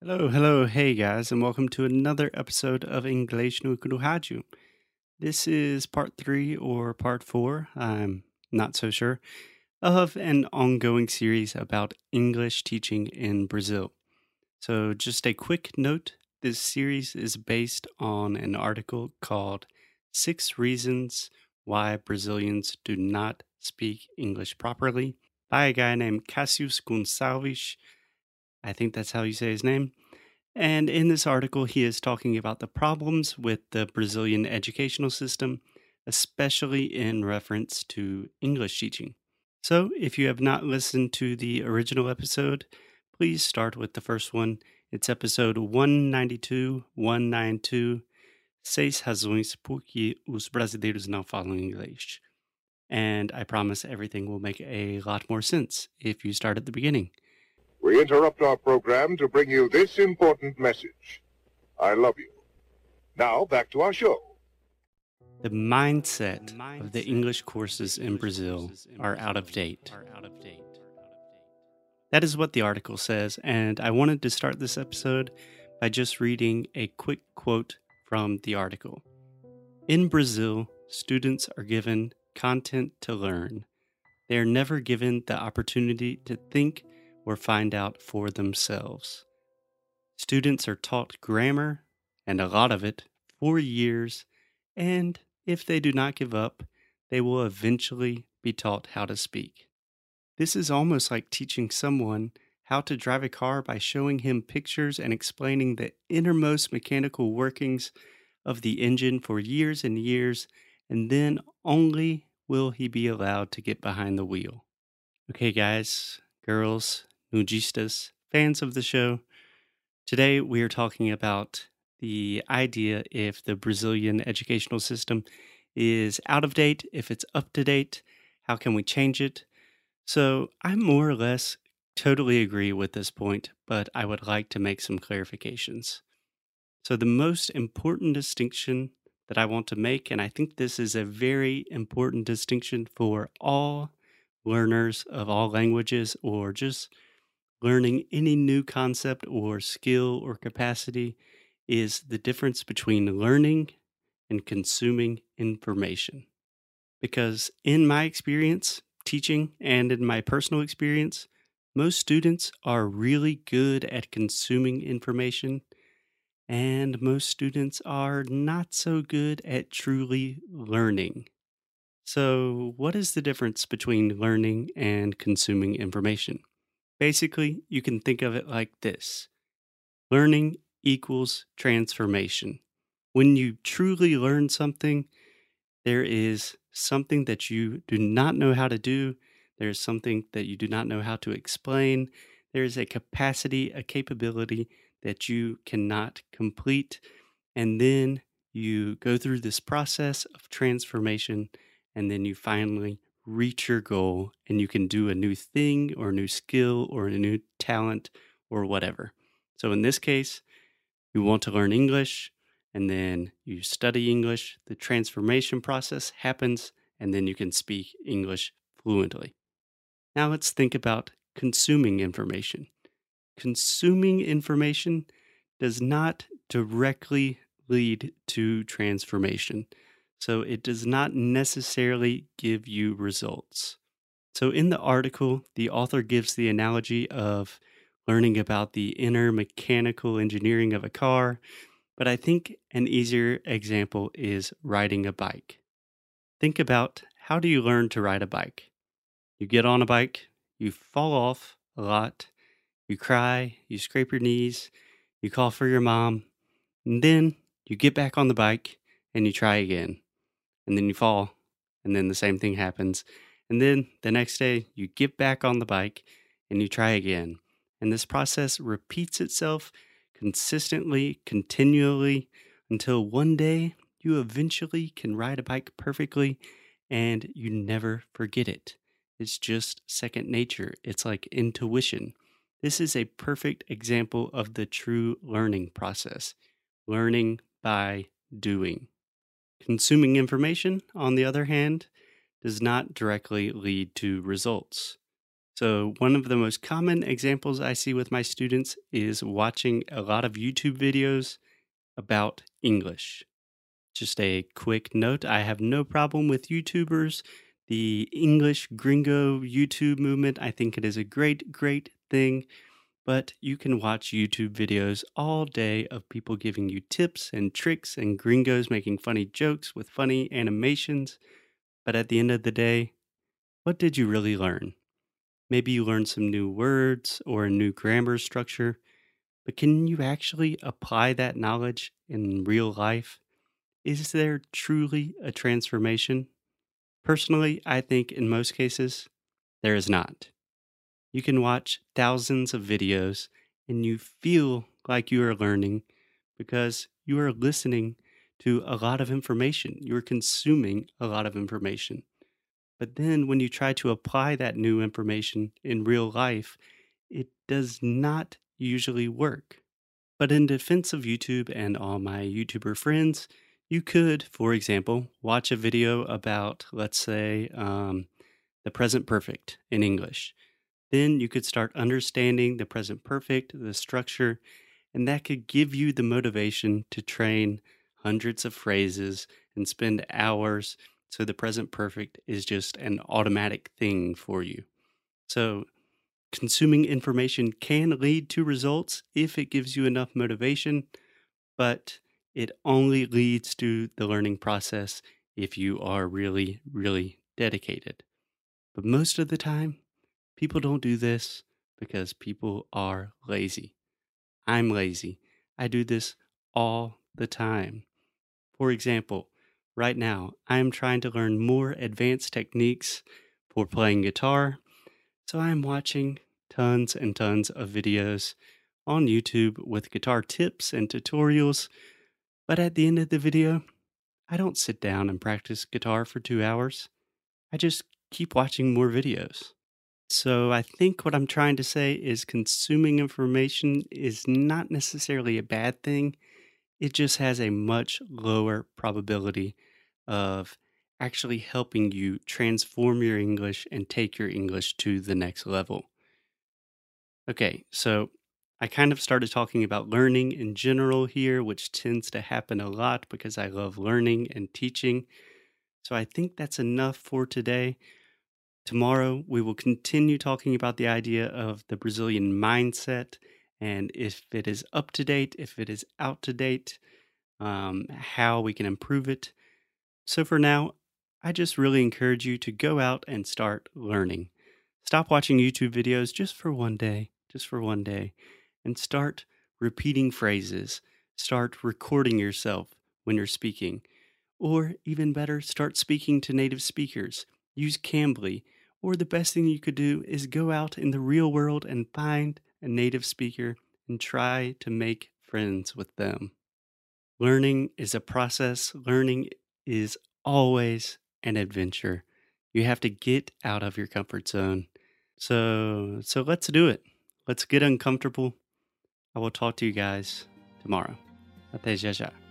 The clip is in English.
Hello, hello, hey guys, and welcome to another episode of English no Rádio. This is part three or part four, I'm not so sure, of an ongoing series about English teaching in Brazil. So, just a quick note this series is based on an article called Six Reasons Why Brazilians Do Not Speak English Properly by a guy named Cassius Gonçalves I think that's how you say his name. And in this article, he is talking about the problems with the Brazilian educational system, especially in reference to English teaching. So, if you have not listened to the original episode, please start with the first one. It's episode 192, 192, Seis Razões por que os brasileiros não falam inglês. And I promise everything will make a lot more sense if you start at the beginning. We interrupt our program to bring you this important message. I love you. Now, back to our show. The mindset of the English courses in Brazil are out of date. That is what the article says, and I wanted to start this episode by just reading a quick quote from the article. In Brazil, students are given content to learn. They are never given the opportunity to think or find out for themselves. Students are taught grammar, and a lot of it, for years, and if they do not give up, they will eventually be taught how to speak. This is almost like teaching someone how to drive a car by showing him pictures and explaining the innermost mechanical workings of the engine for years and years, and then only will he be allowed to get behind the wheel. Okay, guys, girls, Mugistas, fans of the show. Today we are talking about the idea if the Brazilian educational system is out of date, if it's up to date, how can we change it? So I more or less totally agree with this point, but I would like to make some clarifications. So the most important distinction that I want to make, and I think this is a very important distinction for all learners of all languages or just learning any new concept or skill or capacity is the difference between learning and consuming information. Because in my experience, teaching, and in my personal experience, most students are really good at consuming information, and most students are not so good at truly learning. So, what is the difference between learning and consuming information? Basically, you can think of it like this learning equals transformation. When you truly learn something, there is something that you do not know how to do. There's something that you do not know how to explain. There is a capacity, a capability that you cannot complete. And then you go through this process of transformation, and then you finally reach your goal and you can do a new thing or a new skill or a new talent or whatever. So in this case, you want to learn English and then you study English. The transformation process happens and then you can speak English fluently. Now let's think about consuming information. Consuming information does not directly lead to transformation. So it does not necessarily give you results. So in the article, the author gives the analogy of learning about the inner mechanical engineering of a car, but I think an easier example is riding a bike. Think about how do you learn to ride a bike? You get on a bike, you fall off a lot, you cry, you scrape your knees, you call for your mom, and then you get back on the bike and you try again and then you fall, and then the same thing happens. And then the next day, you get back on the bike and you try again. And this process repeats itself consistently, continually, until one day you eventually can ride a bike perfectly and you never forget it. It's just second nature, it's like intuition. This is a perfect example of the true learning process learning by doing. Consuming information, on the other hand, does not directly lead to results. So, one of the most common examples I see with my students is watching a lot of YouTube videos about English. Just a quick note I have no problem with YouTubers. The English gringo YouTube movement, I think it is a great, great thing. But you can watch YouTube videos all day of people giving you tips and tricks and gringos making funny jokes with funny animations. But at the end of the day, what did you really learn? Maybe you learned some new words or a new grammar structure, but can you actually apply that knowledge in real life? Is there truly a transformation? Personally, I think in most cases, there is not. You can watch thousands of videos and you feel like you are learning because you are listening to a lot of information. You're consuming a lot of information. But then when you try to apply that new information in real life, it does not usually work. But in defense of YouTube and all my YouTuber friends, you could, for example, watch a video about, let's say, um, the present perfect in English. Then you could start understanding the present perfect, the structure, and that could give you the motivation to train hundreds of phrases and spend hours so the present perfect is just an automatic thing for you. So, consuming information can lead to results if it gives you enough motivation, but it only leads to the learning process if you are really, really dedicated. But most of the time, people don't do this because people are lazy. I'm lazy. I do this all the time. For example, right now, I am trying to learn more advanced techniques for playing guitar. So I'm watching tons and tons of videos on YouTube with guitar tips and tutorials. But at the end of the video, I don't sit down and practice guitar for two hours. I just keep watching more videos. So I think what I'm trying to say is consuming information is not necessarily a bad thing. It just has a much lower probability of actually helping you transform your English and take your English to the next level. Okay, so I kind of started talking about learning in general here, which tends to happen a lot because I love learning and teaching. So I think that's enough for today. Tomorrow, we will continue talking about the idea of the Brazilian mindset and if it is up to date, if it is out to date, um, how we can improve it. So for now, I just really encourage you to go out and start learning. Stop watching YouTube videos just for one day, just for one day, and start repeating phrases. Start recording yourself when you're speaking. Or even better, start speaking to native speakers. Use Cambly. Or the best thing you could do is go out in the real world and find a native speaker and try to make friends with them. Learning is a process, learning is always an adventure. You have to get out of your comfort zone. So, so let's do it. Let's get uncomfortable. I will talk to you guys tomorrow. Até já já.